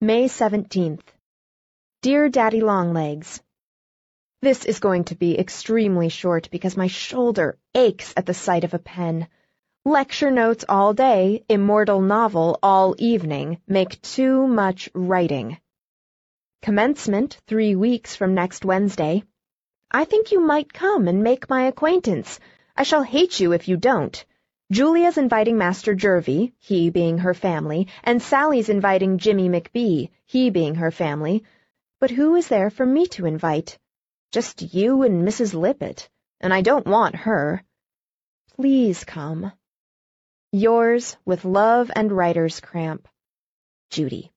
May 17th. Dear Daddy Longlegs, This is going to be extremely short because my shoulder aches at the sight of a pen. Lecture notes all day, immortal novel all evening, make too much writing. Commencement three weeks from next Wednesday. I think you might come and make my acquaintance. I shall hate you if you don't. Julia's inviting Master Jervie, he being her family, and Sallie's inviting Jimmie McBee, he being her family. But who is there for me to invite? Just you and Mrs. Lippett, and I don't want her. Please come. Yours, with love and writer's cramp, Judy.